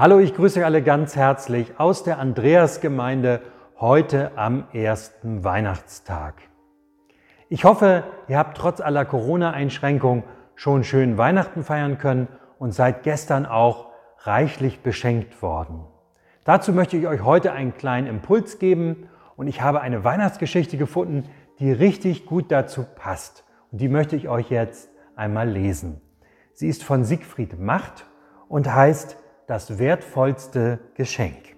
Hallo, ich grüße euch alle ganz herzlich aus der Andreasgemeinde heute am ersten Weihnachtstag. Ich hoffe, ihr habt trotz aller Corona-Einschränkungen schon schön Weihnachten feiern können und seid gestern auch reichlich beschenkt worden. Dazu möchte ich euch heute einen kleinen Impuls geben und ich habe eine Weihnachtsgeschichte gefunden, die richtig gut dazu passt. Und die möchte ich euch jetzt einmal lesen. Sie ist von Siegfried Macht und heißt das wertvollste Geschenk.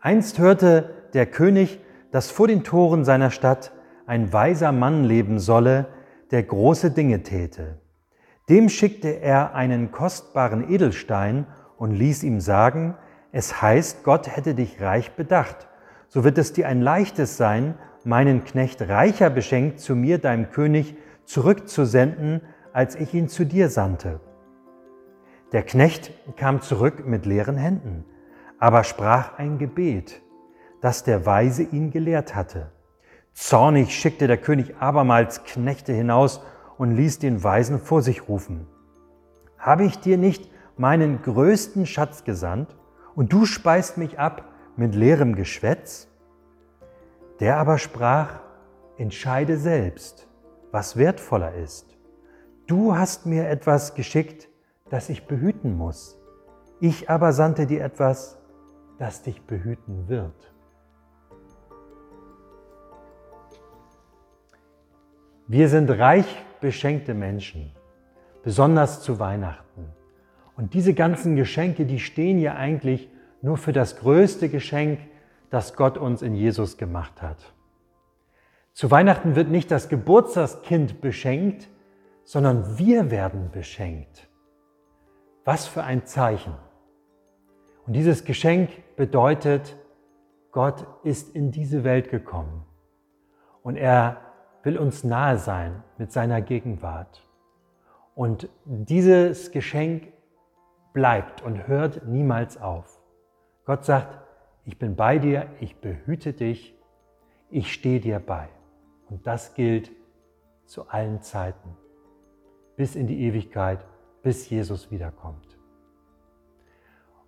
Einst hörte der König, dass vor den Toren seiner Stadt ein weiser Mann leben solle, der große Dinge täte. Dem schickte er einen kostbaren Edelstein und ließ ihm sagen, es heißt, Gott hätte dich reich bedacht. So wird es dir ein leichtes sein, meinen Knecht reicher beschenkt zu mir, deinem König, zurückzusenden, als ich ihn zu dir sandte. Der Knecht kam zurück mit leeren Händen, aber sprach ein Gebet, das der Weise ihn gelehrt hatte. Zornig schickte der König abermals Knechte hinaus und ließ den Weisen vor sich rufen. Habe ich dir nicht meinen größten Schatz gesandt und du speist mich ab mit leerem Geschwätz? Der aber sprach, entscheide selbst, was wertvoller ist. Du hast mir etwas geschickt, das ich behüten muss. Ich aber sandte dir etwas, das dich behüten wird. Wir sind reich beschenkte Menschen, besonders zu Weihnachten. Und diese ganzen Geschenke, die stehen ja eigentlich nur für das größte Geschenk, das Gott uns in Jesus gemacht hat. Zu Weihnachten wird nicht das Geburtstagskind beschenkt, sondern wir werden beschenkt. Was für ein Zeichen. Und dieses Geschenk bedeutet, Gott ist in diese Welt gekommen und er will uns nahe sein mit seiner Gegenwart. Und dieses Geschenk bleibt und hört niemals auf. Gott sagt, ich bin bei dir, ich behüte dich, ich stehe dir bei. Und das gilt zu allen Zeiten, bis in die Ewigkeit bis Jesus wiederkommt.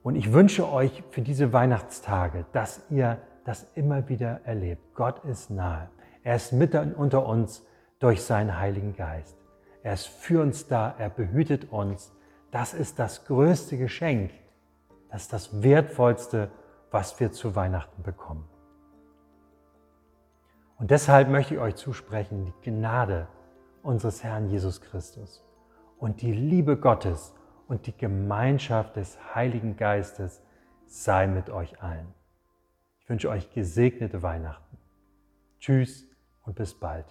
Und ich wünsche euch für diese Weihnachtstage, dass ihr das immer wieder erlebt. Gott ist nahe. Er ist mitten unter uns durch seinen Heiligen Geist. Er ist für uns da, er behütet uns. Das ist das größte Geschenk. Das ist das Wertvollste, was wir zu Weihnachten bekommen. Und deshalb möchte ich euch zusprechen, die Gnade unseres Herrn Jesus Christus und die Liebe Gottes und die Gemeinschaft des Heiligen Geistes sei mit euch allen. Ich wünsche euch gesegnete Weihnachten. Tschüss und bis bald.